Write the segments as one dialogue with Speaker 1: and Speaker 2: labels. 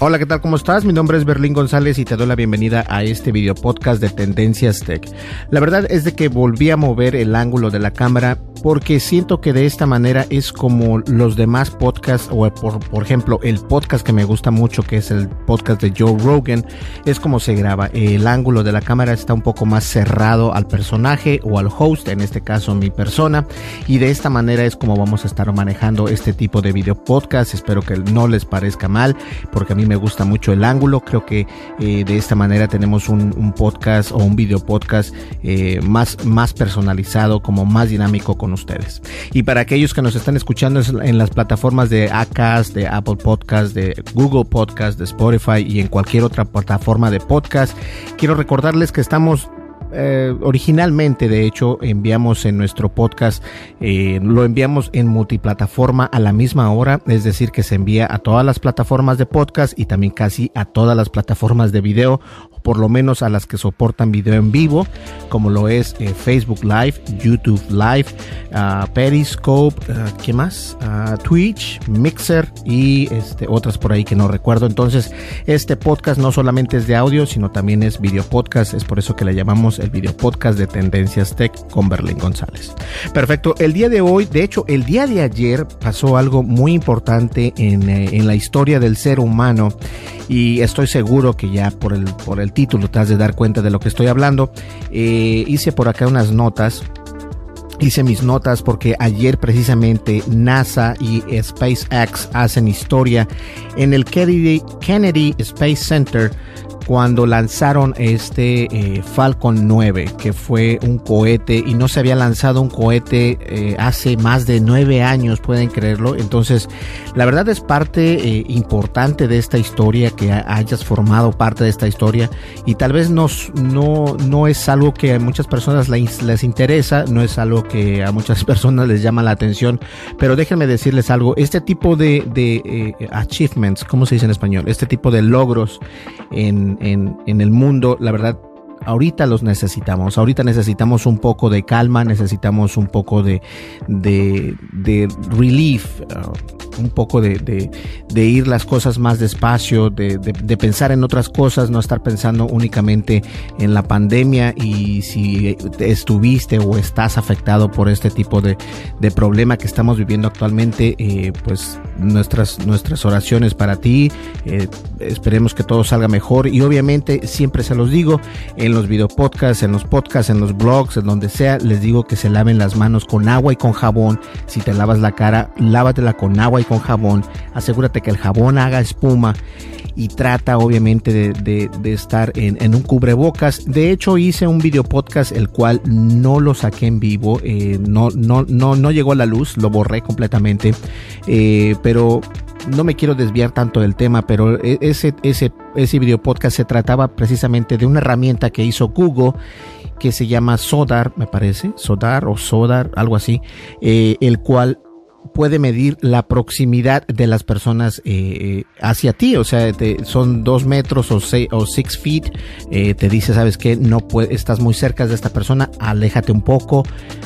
Speaker 1: Hola, ¿qué tal? ¿Cómo estás? Mi nombre es Berlín González y te doy la bienvenida a este video podcast de Tendencias Tech. La verdad es de que volví a mover el ángulo de la cámara porque siento que de esta manera es como los demás podcasts o por, por ejemplo el podcast que me gusta mucho que es el podcast de Joe Rogan es como se graba. El ángulo de la cámara está un poco más cerrado al personaje o al host, en este caso mi persona y de esta manera es como vamos a estar manejando este tipo de video podcast. Espero que no les parezca mal porque a mí me gusta mucho el ángulo. Creo que eh, de esta manera tenemos un, podcast o un video podcast eh, más, más personalizado, como más dinámico ustedes. Y para aquellos que nos están escuchando en las plataformas de Acast, de Apple Podcast, de Google Podcast, de Spotify y en cualquier otra plataforma de podcast, quiero recordarles que estamos eh, originalmente, de hecho, enviamos en nuestro podcast, eh, lo enviamos en multiplataforma a la misma hora, es decir, que se envía a todas las plataformas de podcast y también casi a todas las plataformas de video, por lo menos a las que soportan video en vivo, como lo es eh, Facebook Live, YouTube Live, uh, Periscope, uh, ¿qué más? Uh, Twitch, Mixer y este, otras por ahí que no recuerdo. Entonces, este podcast no solamente es de audio, sino también es video podcast, es por eso que le llamamos el video podcast de Tendencias Tech con Berlín González. Perfecto, el día de hoy, de hecho, el día de ayer pasó algo muy importante en, eh, en la historia del ser humano y estoy seguro que ya por el, por el título te de dar cuenta de lo que estoy hablando. Eh, hice por acá unas notas hice mis notas porque ayer precisamente NASA y SpaceX hacen historia en el Kennedy Space Center cuando lanzaron este eh, Falcon 9, que fue un cohete y no se había lanzado un cohete eh, hace más de nueve años, pueden creerlo. Entonces, la verdad es parte eh, importante de esta historia, que hayas formado parte de esta historia y tal vez no, no, no es algo que a muchas personas les, les interesa, no es algo que a muchas personas les llama la atención, pero déjenme decirles algo, este tipo de, de achievements, ¿cómo se dice en español? Este tipo de logros en, en, en, el mundo, la verdad, ahorita los necesitamos. Ahorita necesitamos un poco de calma, necesitamos un poco de, de, de relief, uh, un poco de, de, ir las cosas más despacio, de, de, pensar en otras cosas, no estar pensando únicamente en la pandemia y si estuviste o estás afectado por este tipo de, problema que estamos viviendo actualmente, eh, pues nuestras, nuestras oraciones para ti, eh, esperemos que todo salga mejor y obviamente siempre se los digo, en los video podcasts, en los podcasts, en los blogs, en donde sea, les digo que se laven las manos con agua y con jabón. Si te lavas la cara, lávatela con agua y con jabón. Asegúrate que el jabón haga espuma y trata obviamente de, estar en, un cubrebocas. De hecho hice un video podcast el cual no lo saqué en vivo, eh, no, no, no, no llegó a la luz, lo borré completamente, eh, pero no me quiero desviar tanto del tema, pero ese, ese, ese video podcast se trataba precisamente de una herramienta que hizo Google que se llama Sodar, me parece, Sodar o Sodar, algo así, eh, el cual puede medir la proximidad de las personas eh, hacia ti, o sea, son dos metros o seis, o six feet, eh, te dice, sabes que no estás muy cerca de esta persona, aléjate un poco,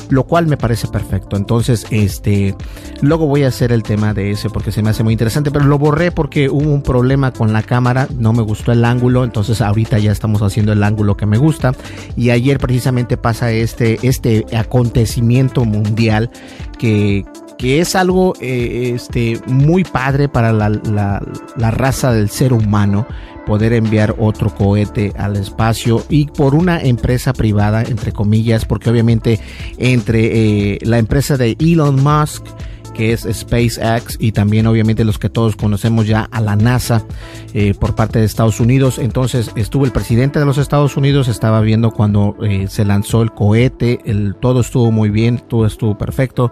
Speaker 1: lo cual me parece perfecto. Entonces, este, luego voy a hacer el tema de ese porque se me hace muy interesante, pero lo borré porque hubo un problema con la cámara, no me gustó el ángulo, entonces ahorita ya estamos haciendo el ángulo que me gusta. Y ayer precisamente pasa este, este acontecimiento mundial que que es algo eh, este, muy padre para la, la, raza del ser humano poder enviar otro cohete al espacio y por una empresa privada, entre comillas, porque obviamente entre eh, la empresa de Elon Musk, que es SpaceX y también obviamente los que todos conocemos ya a la NASA eh, por parte de Estados Unidos. Entonces estuvo el presidente de los Estados Unidos, estaba viendo cuando se lanzó el cohete, el, todo estuvo muy bien, todo estuvo perfecto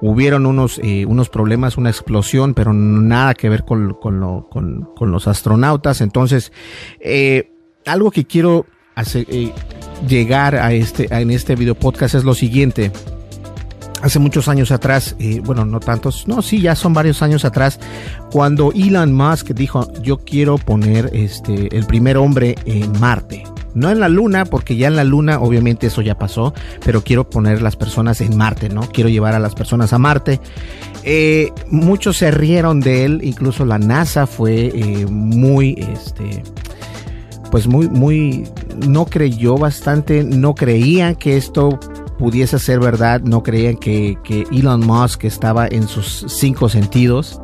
Speaker 1: hubieron unos, eh, unos problemas, una explosión, pero nada que ver con, con, lo, con, con los astronautas. Entonces, eh, algo que quiero hacer, eh, llegar a este, en este video podcast es lo siguiente. Hace muchos años atrás, eh, bueno, no tantos, no, sí, ya son varios años atrás, cuando Elon Musk dijo, yo quiero poner este, el primer hombre en Marte. No en la luna, porque ya en la luna obviamente eso ya pasó, pero quiero poner las personas en Marte, ¿no? Quiero llevar a las personas a Marte. Eh, muchos se rieron de él, incluso la NASA fue eh, muy, este, pues muy, muy, no creyó bastante, no creían que esto pudiese ser verdad, no creían que, que Elon Musk estaba en sus cinco sentidos.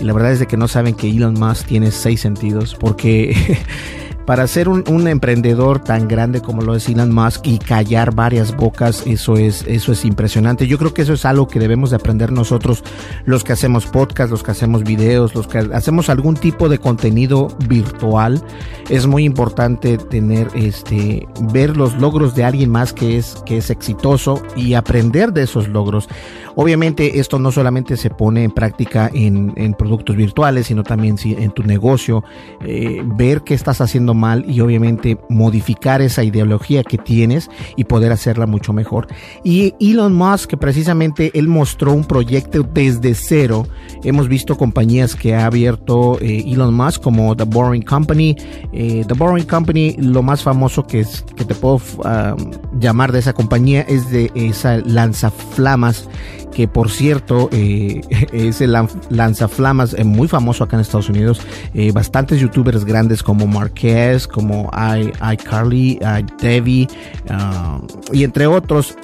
Speaker 1: Y la verdad es de que no saben que Elon Musk tiene seis sentidos, porque para ser un, emprendedor tan grande como lo es Elon Musk y callar varias bocas, eso es, eso es impresionante. Yo creo que eso es algo que debemos de aprender nosotros, los que hacemos podcast, los que hacemos videos, los que hacemos algún tipo de contenido virtual. Es muy importante tener este, ver los logros de alguien más que es, que es exitoso y aprender de esos logros. Obviamente esto no solamente se pone en práctica en, en productos virtuales, sino también en tu negocio, eh, ver qué estás haciendo mal y obviamente modificar esa ideología que tienes y poder hacerla mucho mejor. Y Elon Musk, precisamente él mostró un proyecto desde cero. Hemos visto compañías que ha abierto eh, Elon Musk como The Boring Company. Eh, The Boring Company, lo más famoso que, es, que te puedo ah, llamar de esa compañía es de esa lanzaflamas que por cierto eh, es el lanzaflamas eh, muy famoso acá en Estados Unidos. Eh, bastantes youtubers grandes como Marquez, como iCarly, Debbie uh, y entre otros,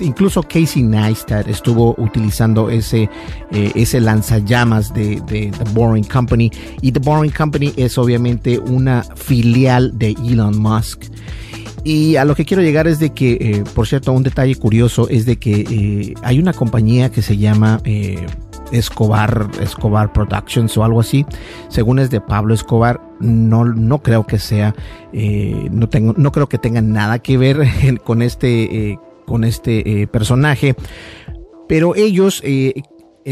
Speaker 1: incluso Casey Neistat estuvo utilizando ese, ese lanzallamas de, de The Boring Company y The Boring Company es obviamente una filial de Elon Musk. Y a lo que quiero llegar es de que, eh, por cierto, un detalle curioso es de que eh, hay una compañía que se llama eh, Escobar, Escobar Productions o algo así. Según es de Pablo Escobar, no, no creo que sea, no tengo, no creo que tenga nada que ver con este, con este personaje. Pero ellos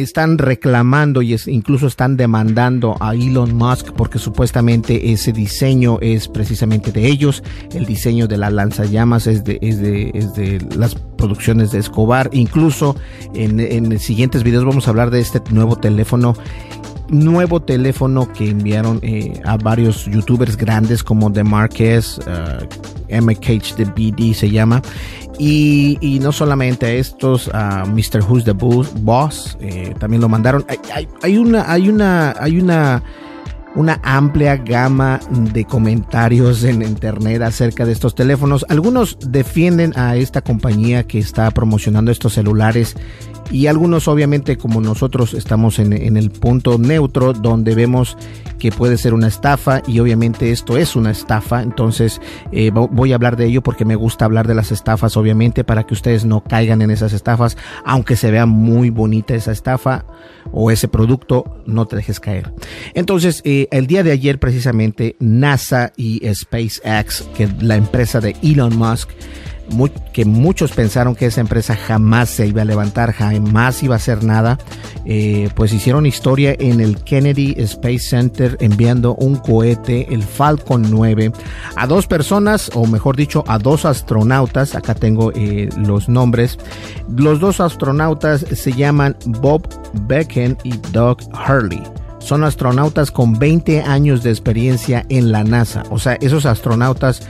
Speaker 1: están reclamando y incluso están demandando a Elon Musk porque supuestamente ese diseño es precisamente de ellos. El diseño de la lanzallamas es de, es de, es de las producciones de Escobar. Incluso en, en siguientes videos vamos a hablar de este nuevo teléfono nuevo teléfono que enviaron eh, a varios youtubers grandes como The Marquez, uh, MKH The BD se llama y, no solamente estos, a Mr. Who's the Boss, eh, también lo mandaron. Hay, una, hay una, hay una, una amplia gama de comentarios en internet acerca de estos teléfonos. Algunos defienden a esta compañía que está promocionando estos celulares y algunos obviamente como nosotros estamos en, el punto neutro donde vemos que puede ser una estafa y obviamente esto es una estafa entonces eh, voy a hablar de ello porque me gusta hablar de las estafas obviamente para que ustedes no caigan en esas estafas aunque se vea muy bonita esa estafa o ese producto no te dejes caer entonces eh, el día de ayer precisamente NASA y SpaceX que la empresa de Elon Musk que muchos pensaron que esa empresa jamás se iba a levantar, jamás iba a hacer nada, eh, pues hicieron historia en el Kennedy Space Center enviando un cohete, el Falcon 9, a dos personas, o mejor dicho, a dos astronautas, acá tengo eh, los nombres, los dos astronautas se llaman Bob Becken y Doug Hurley son astronautas con 20 años de experiencia en la NASA. O sea, esos astronautas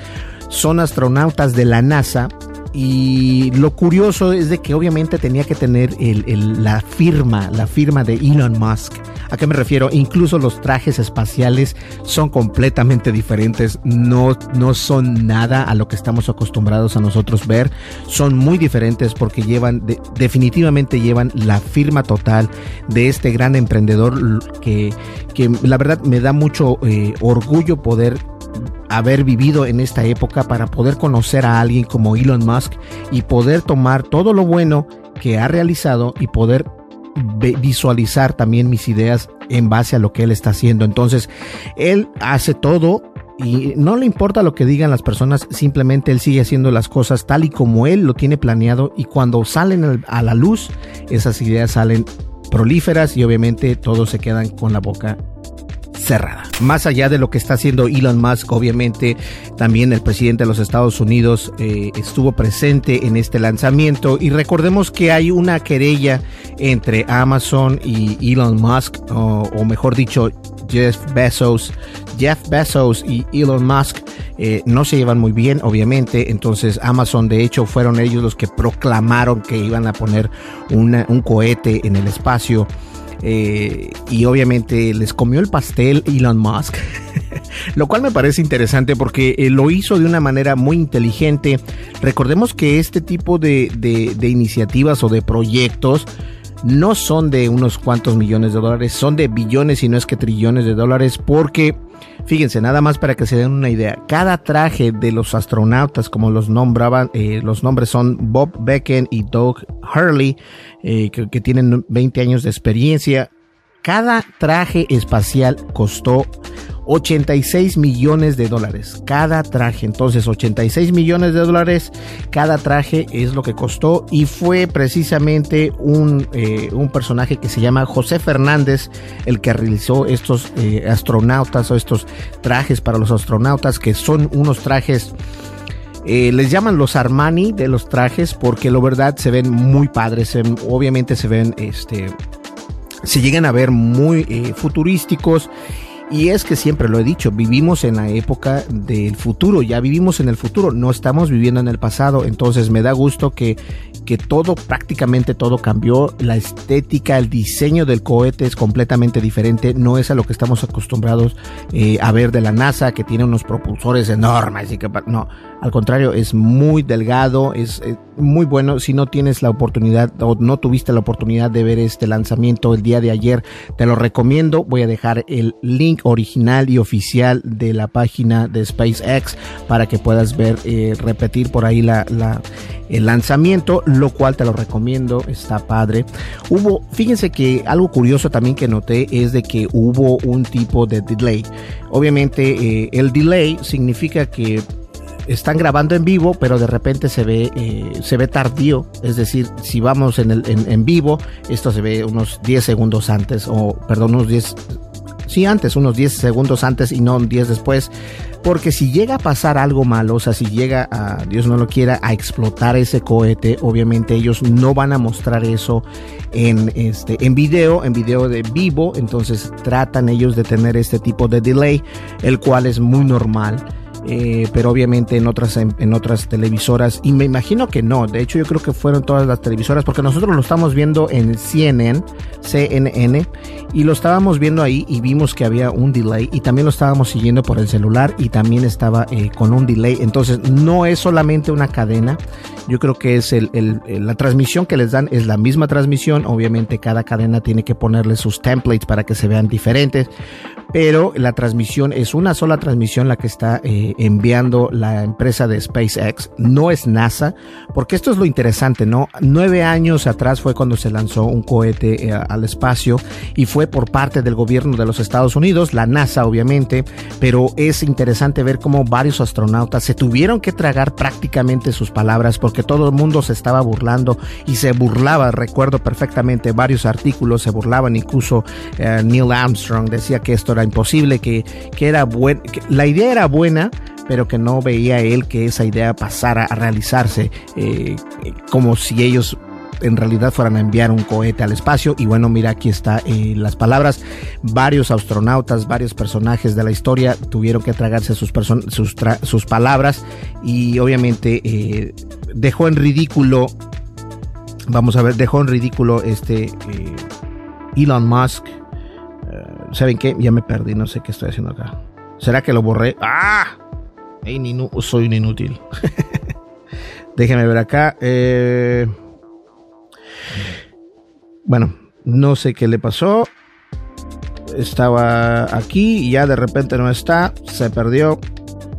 Speaker 1: son astronautas de la NASA y lo curioso es de que obviamente tenía que tener la firma, la firma de Elon Musk. ¿A qué me refiero? Incluso los trajes espaciales son completamente diferentes, no, no son nada a lo que estamos acostumbrados a nosotros ver, son muy diferentes porque llevan, definitivamente llevan la firma total de este gran emprendedor que, que la verdad me da mucho eh, orgullo poder haber vivido en esta época para poder conocer a alguien como Elon Musk y poder tomar todo lo bueno que ha realizado y poder visualizar también mis ideas en base a lo que él está haciendo. Entonces, él hace todo y no le importa lo que digan las personas, simplemente él sigue haciendo las cosas tal y como él lo tiene planeado y cuando salen a la luz, esas ideas salen prolíferas y obviamente todos se quedan con la boca cerrada. Más allá de lo que está haciendo Elon Musk, obviamente también el presidente de los Estados Unidos eh, estuvo presente en este lanzamiento y recordemos que hay una querella entre Amazon y Elon Musk, o, mejor dicho, Jeff Bezos. Jeff Bezos y Elon Musk eh, no se llevan muy bien, obviamente. Entonces Amazon, de hecho, fueron ellos los que proclamaron que iban a poner un cohete en el espacio. Eh, y obviamente les comió el pastel Elon Musk, lo cual me parece interesante porque eh, lo hizo de una manera muy inteligente. Recordemos que este tipo de, de iniciativas o de proyectos no son de unos cuantos millones de dólares, son de billones y no es que trillones de dólares porque Fíjense, nada más para que se den una idea. Cada traje de los astronautas, como los nombraban, eh, los nombres son Bob Becken y Doug Hurley, eh, que, que tienen 20 años de experiencia. Cada traje espacial costó 86 millones de dólares cada traje. Entonces, 86 millones de dólares cada traje es lo que costó y fue precisamente un, eh, un personaje que se llama José Fernández el que realizó estos eh, astronautas o estos trajes para los astronautas que son unos trajes... Eh, les llaman los Armani de los trajes porque la verdad se ven muy padres, obviamente se ven, este, se llegan a ver muy futurísticos y es que siempre lo he dicho, vivimos en la época del futuro, ya vivimos en el futuro, no estamos viviendo en el pasado, entonces me da gusto que, que todo, prácticamente todo cambió, la estética, el diseño del cohete es completamente diferente, no es a lo que estamos acostumbrados eh, a ver de la NASA, que tiene unos propulsores enormes y que no, al contrario, es muy delgado, es, es muy bueno, si no tienes la oportunidad o no tuviste la oportunidad de ver este lanzamiento el día de ayer, te lo recomiendo, voy a dejar el link original y oficial de la página de SpaceX para que puedas ver, eh, repetir por ahí el lanzamiento, lo cual te lo recomiendo, está padre. Hubo, fíjense que algo curioso también que noté es de que hubo un tipo de delay. Obviamente eh, el delay significa que están grabando en vivo, pero de repente se ve, eh, se ve tardío. Es decir, si vamos en, el, en, en, vivo, esto se ve unos 10 segundos antes, o perdón, unos 10 sí antes, unos 10 segundos antes y no 10 después, porque si llega a pasar algo malo, o sea, si llega a, Dios no lo quiera, a explotar ese cohete, obviamente ellos no van a mostrar eso en, este, en video, en video de vivo, entonces tratan ellos de tener este tipo de delay, el cual es muy normal. Eh, pero obviamente en otras en, otras televisoras y me imagino que no. De hecho yo creo que fueron todas las televisoras porque nosotros lo estamos viendo en CNN CNN y lo estábamos viendo ahí y vimos que había un delay y también lo estábamos siguiendo por el celular y también estaba eh, con un delay. Entonces no es solamente una cadena. Yo creo que es el, la transmisión que les dan es la misma transmisión. Obviamente cada cadena tiene que ponerle sus templates para que se vean diferentes pero la transmisión es una sola transmisión la que está eh, enviando la empresa de SpaceX. No es NASA, porque esto es lo interesante, ¿no? Nueve años atrás fue cuando se lanzó un cohete eh, al espacio y fue por parte del gobierno de los Estados Unidos, la NASA obviamente, pero es interesante ver cómo varios astronautas se tuvieron que tragar prácticamente sus palabras porque todo el mundo se estaba burlando y se burlaba, recuerdo perfectamente varios artículos se burlaban, incluso eh, Neil Armstrong decía que esto era imposible, que, que era bueno, la idea era buena, pero que no veía él que esa idea pasara a realizarse eh, como si ellos en realidad fueran a enviar un cohete al espacio. Y bueno, mira, aquí está eh, las palabras. Varios astronautas, varios personajes de la historia tuvieron que tragarse sus, sus, sus palabras y obviamente eh, dejó en ridículo, vamos a ver, dejó en ridículo este Elon Musk. ¿Saben qué? Ya me perdí, no sé qué estoy haciendo acá. ¿Será que lo borré? ¡Ah! soy un inútil. Déjenme ver acá. Eh, bueno, no sé qué le pasó. Estaba aquí y ya de repente no está. Se perdió.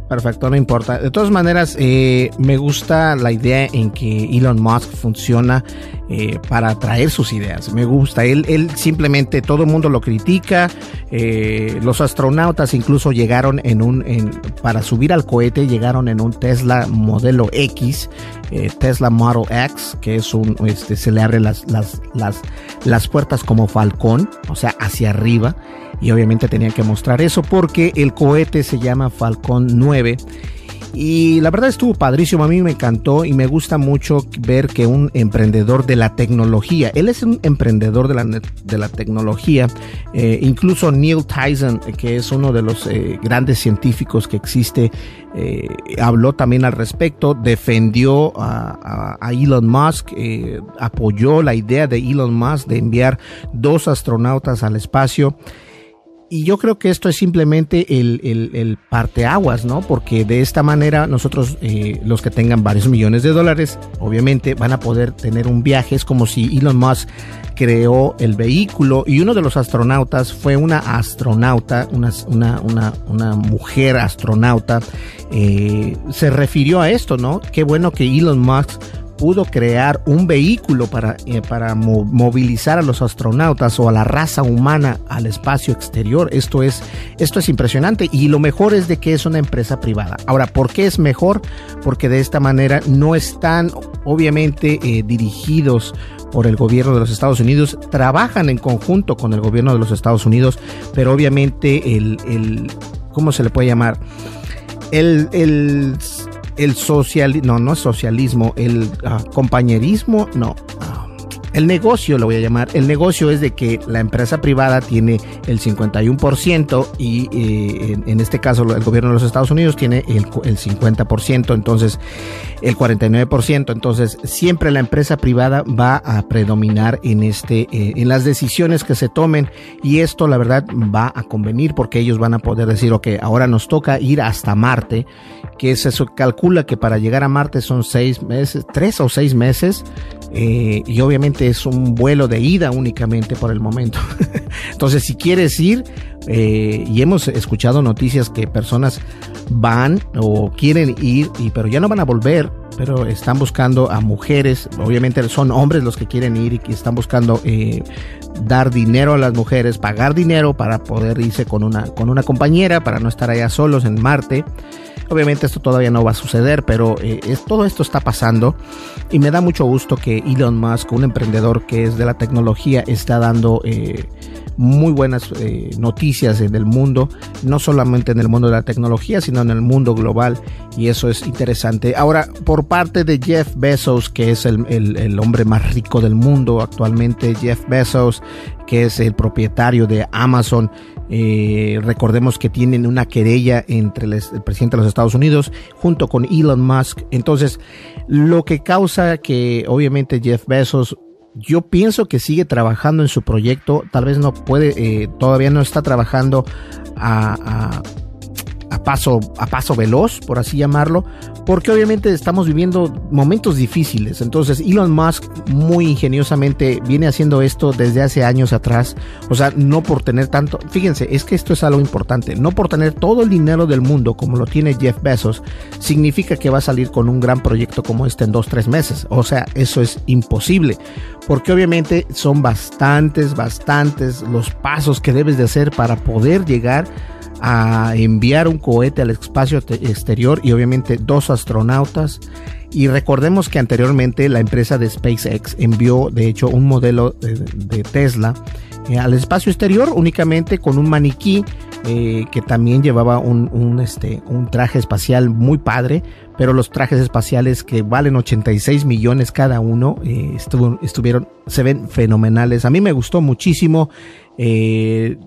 Speaker 1: Perfecto, no importa. De todas maneras, eh, me gusta la idea en que Elon Musk funciona eh, para traer sus ideas. Me gusta. Él, él simplemente, todo el mundo lo critica. Eh, los astronautas incluso llegaron en un, en, para subir al cohete, llegaron en un Tesla modelo X, Tesla Model X, que es un, este, se le abren las, las, las, las puertas como falcón, o sea, hacia arriba y obviamente tenían que mostrar eso porque el cohete se llama Falcon 9 y la verdad estuvo padrísimo, a mí me encantó y me gusta mucho ver que un emprendedor de la tecnología, él es un emprendedor de la, de la tecnología, eh, incluso Neil Tyson, que es uno de los eh, grandes científicos que existe, eh, habló también al respecto, defendió a, a Elon Musk, apoyó la idea de Elon Musk de enviar dos astronautas al espacio. Y yo creo que esto es simplemente el, el, el parteaguas, ¿no? Porque de esta manera nosotros, eh, los que tengan varios millones de dólares, obviamente van a poder tener un viaje. Es como si Elon Musk creó el vehículo y uno de los astronautas fue una astronauta, una, una, una, mujer astronauta. Eh, se refirió a esto, ¿no? Qué bueno que Elon Musk pudo crear un vehículo para, eh, para movilizar a los astronautas o a la raza humana al espacio exterior. Esto es, esto es impresionante y lo mejor es de que es una empresa privada. Ahora, ¿por qué es mejor? Porque de esta manera no están obviamente eh, dirigidos por el gobierno de los Estados Unidos, trabajan en conjunto con el gobierno de los Estados Unidos, pero obviamente el, el ¿cómo se le puede llamar? El, el el socialismo, no, no es socialismo, el ah, compañerismo, no. Ah, el negocio, lo voy a llamar, el negocio es de que la empresa privada tiene el 51% y eh, en, este caso el gobierno de los Estados Unidos tiene el, el 50%, entonces el 49%, entonces siempre la empresa privada va a predominar en este eh, en las decisiones que se tomen y esto la verdad va a convenir porque ellos van a poder decir, ok, ahora nos toca ir hasta Marte que se calcula que para llegar a Marte son seis meses, tres o seis meses, eh, y obviamente es un vuelo de ida únicamente por el momento. Entonces, si quieres ir, eh, y hemos escuchado noticias que personas van o quieren ir, y, pero ya no van a volver, pero están buscando a mujeres, obviamente son hombres los que quieren ir y que están buscando eh, dar dinero a las mujeres, pagar dinero para poder irse con una, con una compañera, para no estar allá solos en Marte. Obviamente esto todavía no va a suceder, pero eh, todo esto está pasando y me da mucho gusto que Elon Musk, un emprendedor que es de la tecnología, está dando eh, muy buenas eh, noticias en el mundo, no solamente en el mundo de la tecnología, sino en el mundo global y eso es interesante. Ahora, por parte de Jeff Bezos, que es el, el hombre más rico del mundo actualmente, Jeff Bezos, que es el propietario de Amazon, eh, recordemos que tienen una querella entre el, presidente de los Estados Unidos junto con Elon Musk. Entonces, lo que causa que obviamente Jeff Bezos, yo pienso que sigue trabajando en su proyecto, tal vez no puede, eh, todavía no está trabajando a, a, paso, a paso veloz, por así llamarlo, porque obviamente estamos viviendo momentos difíciles. Entonces Elon Musk muy ingeniosamente viene haciendo esto desde hace años atrás. O sea, no por tener tanto, fíjense, es que esto es algo importante, no por tener todo el dinero del mundo como lo tiene Jeff Bezos, significa que va a salir con un gran proyecto como este en dos, tres meses. O sea, eso es imposible, porque obviamente son bastantes, bastantes los pasos que debes de hacer para poder llegar a enviar un cohete al espacio exterior y obviamente dos astronautas. Y recordemos que anteriormente la empresa de SpaceX envió de hecho un modelo de, Tesla eh, al espacio exterior únicamente con un maniquí eh, que también llevaba un, este, un traje espacial muy padre, pero los trajes espaciales que valen 86 millones cada uno eh, estuvieron, se ven fenomenales. A mí me gustó muchísimo. Eh,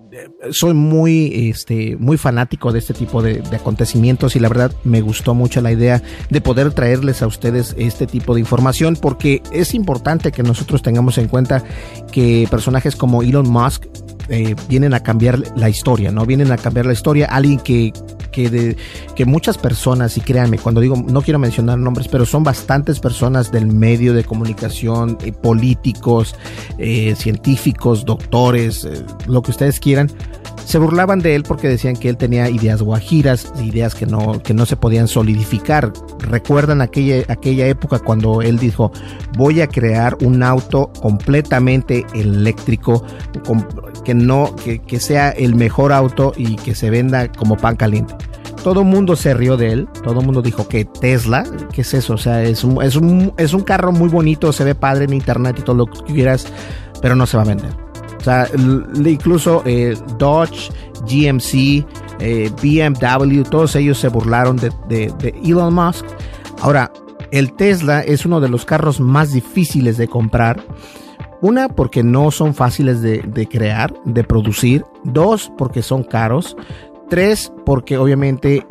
Speaker 1: soy muy, este, muy fanático de este tipo de, acontecimientos y la verdad me gustó mucho la idea de poder traerles a ustedes este tipo de información porque es importante que nosotros tengamos en cuenta que personajes como Elon Musk eh, vienen a cambiar la historia, ¿no? Vienen a cambiar la historia. Alguien que, que, de, que muchas personas, y créanme, cuando digo, no quiero mencionar nombres, pero son bastantes personas del medio de comunicación, eh, políticos, eh, científicos, doctores, lo que ustedes quieran, se burlaban de él porque decían que él tenía ideas guajiras, ideas que no, que no se podían solidificar. Recuerdan aquella, aquella época cuando él dijo, voy a crear un auto completamente eléctrico, que no, que, sea el mejor auto y que se venda como pan caliente todo mundo se rió de él, todo mundo dijo que Tesla, ¿qué es eso? O sea, es un, es un, es un carro muy bonito, se ve padre en internet y todo lo que quieras, pero no se va a vender. O sea, incluso eh, Dodge, GMC, eh, BMW, todos ellos se burlaron de, Elon Musk. Ahora, el Tesla es uno de los carros más difíciles de comprar. Una, porque no son fáciles de, de, crear, de producir. Dos, porque son caros. Tres, porque obviamente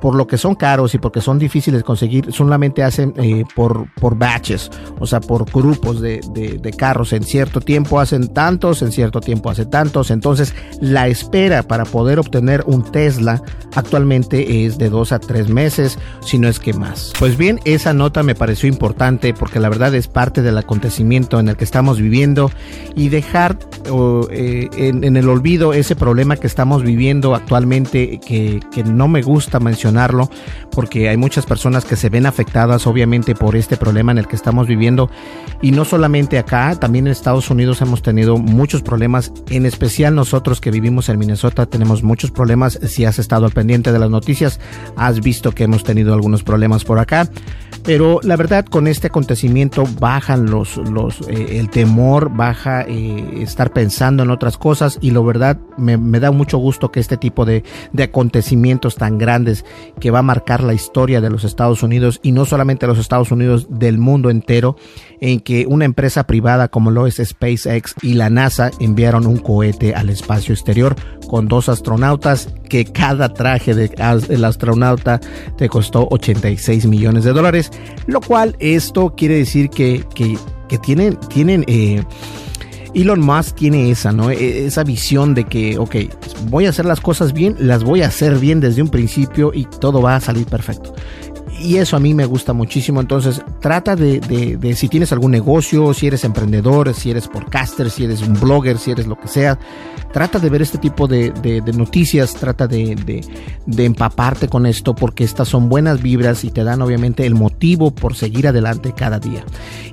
Speaker 1: por lo que son caros y porque son difíciles de conseguir, solamente hacen eh, por, por batches, o sea, por grupos de, de, carros. En cierto tiempo hacen tantos, en cierto tiempo hacen tantos. Entonces, la espera para poder obtener un Tesla actualmente es de dos a tres meses, si no es que más. Pues bien, esa nota me pareció importante porque la verdad es parte del acontecimiento en el que estamos viviendo y dejar eh, en, en, el olvido ese problema que estamos viviendo actualmente que, que no me gusta mencionar porque hay muchas personas que se ven afectadas obviamente por este problema en el que estamos viviendo. Y no solamente acá, también en Estados Unidos hemos tenido muchos problemas, en especial nosotros que vivimos en Minnesota tenemos muchos problemas, si has estado al pendiente de las noticias, has visto que hemos tenido algunos problemas por acá. Pero la verdad con este acontecimiento bajan los, los eh, el temor, baja eh, estar pensando en otras cosas. Y la verdad me, da mucho gusto que este tipo de acontecimientos tan grandes que va a marcar la historia de los Estados Unidos y no solamente los Estados Unidos, del mundo entero, en que una empresa privada como lo es SpaceX y la NASA enviaron un cohete al espacio exterior con dos astronautas que cada traje del astronauta te costó 86 millones de dólares, lo cual esto quiere decir que, que, que tienen, tienen eh, Elon Musk tiene esa, ¿no? E, esa visión de que, ok, voy a hacer las cosas bien, las voy a hacer bien desde un principio y todo va a salir perfecto y eso a mí me gusta muchísimo. Entonces, trata de, de, si tienes algún negocio, si eres emprendedor, si eres podcaster, si eres un blogger, si eres lo que sea, trata de ver este tipo de, de noticias, trata de, empaparte con esto porque estas son buenas vibras y te dan obviamente el motivo por seguir adelante cada día.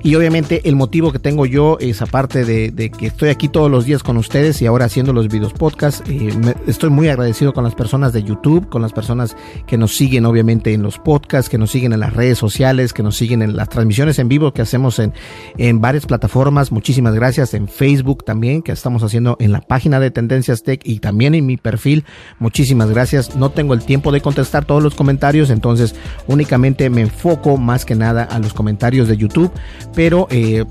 Speaker 1: Y obviamente el motivo que tengo yo es aparte de, que estoy aquí todos los días con ustedes y ahora haciendo los videos podcast, eh, estoy muy agradecido con las personas de YouTube, con las personas que nos siguen obviamente en los podcasts, que nos siguen en las redes sociales, que nos siguen en las transmisiones en vivo que hacemos en, en varias plataformas. Muchísimas gracias en Facebook también, que estamos haciendo en la página de Tendencias Tech y también en mi perfil. Muchísimas gracias. No tengo el tiempo de contestar todos los comentarios, entonces únicamente me enfoco más que nada a los comentarios de YouTube, pero eh,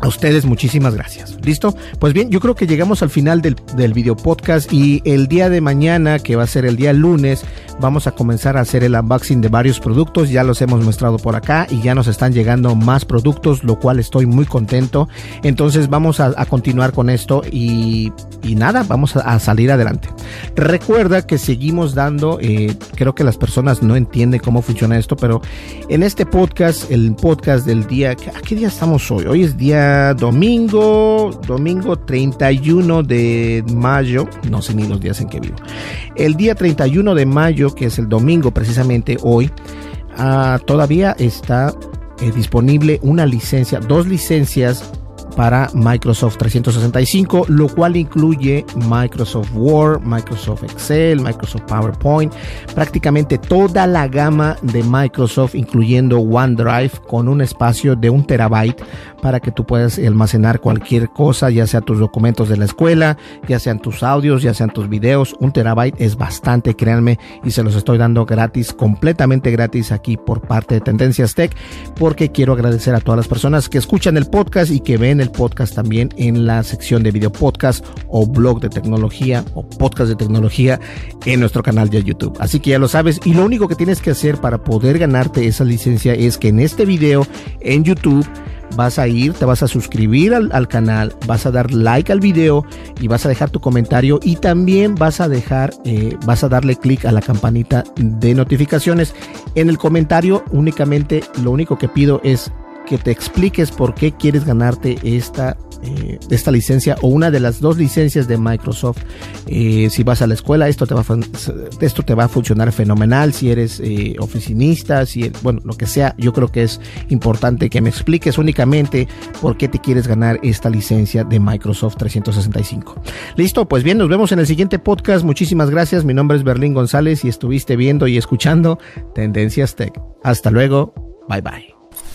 Speaker 1: a ustedes muchísimas gracias. ¿Listo? Pues bien, yo creo que llegamos al final del, del video podcast y el día de mañana, que va a ser el día lunes, vamos a comenzar a hacer el unboxing de varios productos. Ya los hemos mostrado por acá y ya nos están llegando más productos, lo cual estoy muy contento. Entonces vamos a, a continuar con esto y, y nada, vamos a, a, salir adelante. Recuerda que seguimos dando, eh, creo que las personas no entienden cómo funciona esto, pero en este podcast, el podcast del día, ¿a qué día estamos hoy? Hoy es día domingo, domingo 31 de mayo, no sé ni los días en que vivo. El día 31 de mayo, que es el domingo precisamente hoy, uh, todavía está eh, disponible una licencia, dos licencias para Microsoft 365, lo cual incluye Microsoft Word, Microsoft Excel, Microsoft PowerPoint, prácticamente toda la gama de Microsoft, incluyendo OneDrive, con un espacio de un terabyte para que tú puedas almacenar cualquier cosa, ya sea tus documentos de la escuela, ya sean tus audios, ya sean tus videos. Un terabyte es bastante, créanme, y se los estoy dando gratis, completamente gratis aquí por parte de Tendencias Tech, porque quiero agradecer a todas las personas que escuchan el podcast y que ven el podcast también en la sección de video podcast o blog de tecnología o podcast de tecnología en nuestro canal de YouTube. Así que ya lo sabes y lo único que tienes que hacer para poder ganarte esa licencia es que en este video en YouTube vas a ir, te vas a suscribir al, al, canal, vas a dar like al video y vas a dejar tu comentario y también vas a dejar, eh, vas a darle clic a la campanita de notificaciones. En el comentario únicamente lo único que pido es que te expliques por qué quieres ganarte esta, eh, esta licencia o una de las dos licencias de Microsoft. Eh, si vas a la escuela, esto te va a, esto te va a funcionar fenomenal. Si eres eh, oficinista, si, bueno, lo que sea, yo creo que es importante que me expliques únicamente por qué te quieres ganar esta licencia de Microsoft 365. Listo, pues bien, nos vemos en el siguiente podcast. Muchísimas gracias. Mi nombre es Berlín González y estuviste viendo y escuchando Tendencias Tech. Hasta luego. Bye bye.